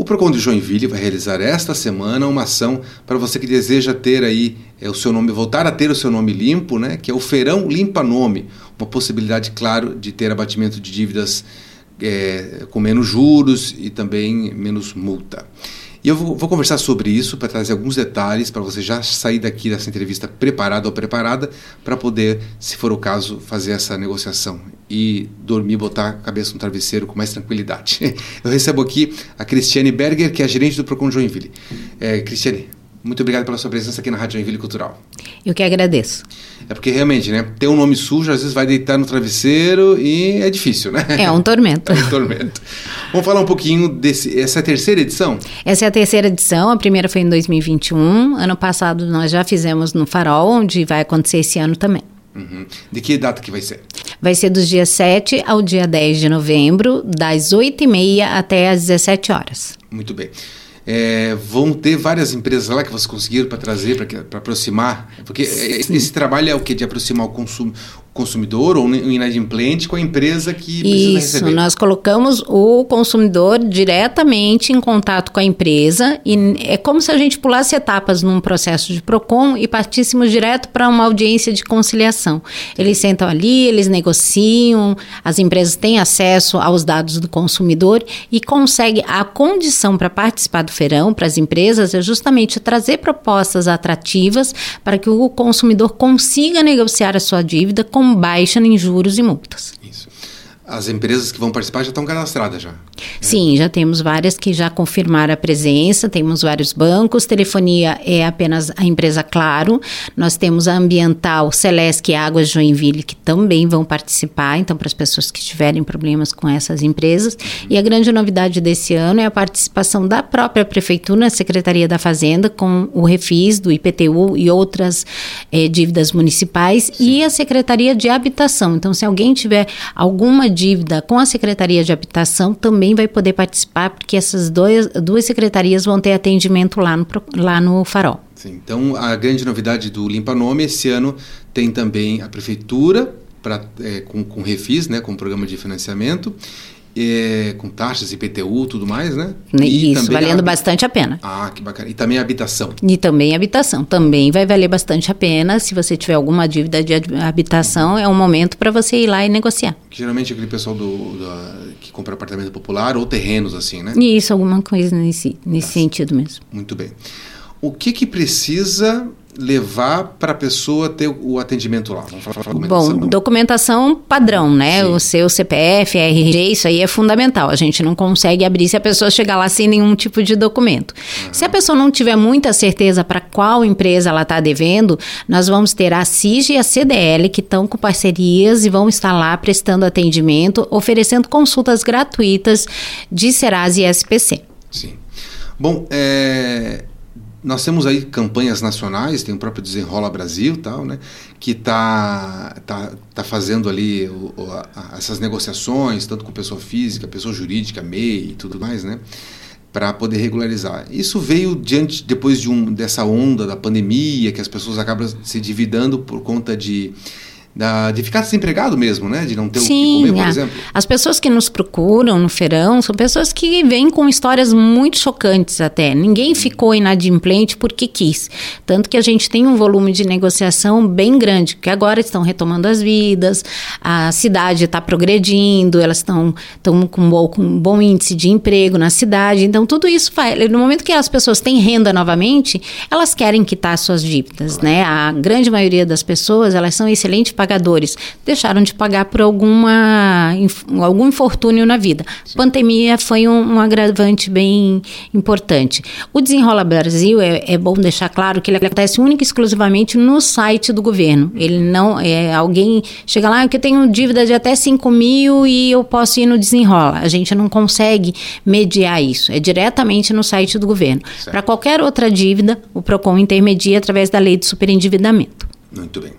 O Procon de Joinville vai realizar esta semana uma ação para você que deseja ter aí é, o seu nome, voltar a ter o seu nome limpo, né? Que é o Feirão Limpa Nome, uma possibilidade, claro, de ter abatimento de dívidas é, com menos juros e também menos multa. E eu vou, vou conversar sobre isso para trazer alguns detalhes para você já sair daqui dessa entrevista preparado ou preparada para poder, se for o caso, fazer essa negociação e dormir, botar a cabeça no travesseiro com mais tranquilidade. Eu recebo aqui a Cristiane Berger, que é a gerente do Procon Joinville. É, Cristiane, muito obrigado pela sua presença aqui na Rádio Joinville Cultural. Eu que agradeço. É porque realmente, né? Ter um nome sujo, às vezes vai deitar no travesseiro e é difícil, né? É um tormento. É um tormento. Vamos falar um pouquinho desse. Essa é a terceira edição? Essa é a terceira edição, a primeira foi em 2021. Ano passado nós já fizemos no Farol, onde vai acontecer esse ano também. Uhum. De que data que vai ser? Vai ser dos dias 7 ao dia 10 de novembro, das 8h30 até às 17 horas. Muito bem. É, vão ter várias empresas lá que vocês conseguiram para trazer, para aproximar? Porque Sim. esse trabalho é o que? De aproximar o, consumo, consumidor ou um inadimplente com a empresa que precisa Isso, receber. nós colocamos o consumidor diretamente em contato com a empresa e é como se a gente pulasse etapas num processo de PROCON e partíssemos direto para uma audiência de conciliação. Eles sentam ali, eles negociam, as empresas têm acesso aos dados do consumidor e conseguem a condição para participar do feirão para as empresas é justamente trazer propostas atrativas para que o consumidor consiga negociar a sua dívida com com baixa em juros e multas. Isso. As empresas que vão participar já estão cadastradas já? Sim, já temos várias que já confirmaram a presença, temos vários bancos, telefonia é apenas a empresa Claro, nós temos a Ambiental, Celeste e Águas Joinville, que também vão participar, então para as pessoas que tiverem problemas com essas empresas. Uhum. E a grande novidade desse ano é a participação da própria Prefeitura, na Secretaria da Fazenda, com o Refis, do IPTU e outras eh, dívidas municipais, Sim. e a Secretaria de Habitação. Então, se alguém tiver alguma dívida com a Secretaria de Habitação, também vai poder participar, porque essas dois, duas secretarias vão ter atendimento lá no, lá no Farol. Sim, então, a grande novidade do Limpa Nome, esse ano tem também a Prefeitura, pra, é, com, com refis, né, com programa de financiamento, é, com taxas, IPTU, tudo mais, né? E Isso, valendo a... bastante a pena. Ah, que bacana. E também a habitação. E também a habitação. Também vai valer bastante a pena. Se você tiver alguma dívida de habitação, é um momento para você ir lá e negociar. Que geralmente é aquele pessoal do, que compra apartamento popular ou terrenos, assim, né? Isso, alguma coisa nesse, nesse sentido mesmo. Muito bem. O que que precisa levar para a pessoa ter o atendimento lá? Vamos falar, documentação. Bom, documentação padrão, né? Sim. O seu CPF, RG, isso aí é fundamental. A gente não consegue abrir se a pessoa chegar lá sem nenhum tipo de documento. Uhum. Se a pessoa não tiver muita certeza para qual empresa ela está devendo, nós vamos ter a CIG e a CDL que estão com parcerias e vão estar lá prestando atendimento, oferecendo consultas gratuitas de Serasa e SPC. Sim. Bom, é, nós temos aí campanhas nacionais, tem o próprio Desenrola Brasil, tal, né, que está tá, tá fazendo ali o, o, a, essas negociações, tanto com pessoa física, pessoa jurídica, MEI e tudo mais, né, para poder regularizar. Isso veio diante depois de um dessa onda da pandemia, que as pessoas acabam se dividando por conta de da, de ficar desempregado mesmo, né? De não ter Sim, o que comer, por exemplo. As pessoas que nos procuram no feirão são pessoas que vêm com histórias muito chocantes até. Ninguém ficou inadimplente porque quis. Tanto que a gente tem um volume de negociação bem grande, que agora estão retomando as vidas, a cidade está progredindo, elas estão com, bom, com um bom índice de emprego na cidade. Então, tudo isso faz. No momento que as pessoas têm renda novamente, elas querem quitar suas dívidas, né? A grande maioria das pessoas, elas são excelentes pagadores deixaram de pagar por alguma, algum infortúnio na vida. Sim. Pandemia foi um, um, agravante bem importante. O Desenrola Brasil, é, é, bom deixar claro que ele acontece única e exclusivamente no site do governo. Ele não, é, alguém chega lá, que eu tenho dívida de até 5 mil e eu posso ir no Desenrola. A gente não consegue mediar isso. É diretamente no site do governo. Para qualquer outra dívida, o PROCON intermedia através da lei de superendividamento. Muito bem.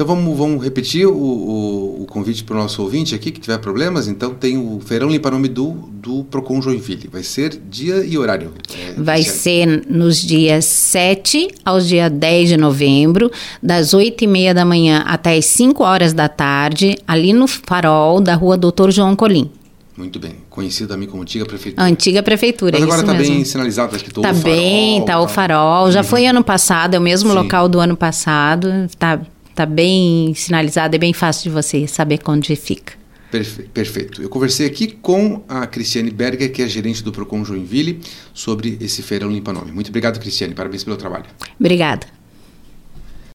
Então vamos, vamos repetir o, o, o convite para o nosso ouvinte aqui que tiver problemas. Então tem o Feirão Limpa Nome do, do Procon Joinville. Vai ser dia e horário? É, Vai ser nos dias 7 aos dia 10 de novembro, das 8 e meia da manhã até as 5 horas da tarde, ali no farol da rua Doutor João Colim. Muito bem. Conhecido também como antiga prefeitura. Antiga prefeitura, Mas agora está bem sinalizado, acho que Está bem, está o farol. Já uhum. foi ano passado, é o mesmo Sim. local do ano passado. Está tá bem sinalizado, é bem fácil de você saber onde fica. Perfeito. Eu conversei aqui com a Cristiane Berger, que é gerente do Procon Joinville, sobre esse feirão Limpa Nome. Muito obrigado, Cristiane. Parabéns pelo trabalho. Obrigada.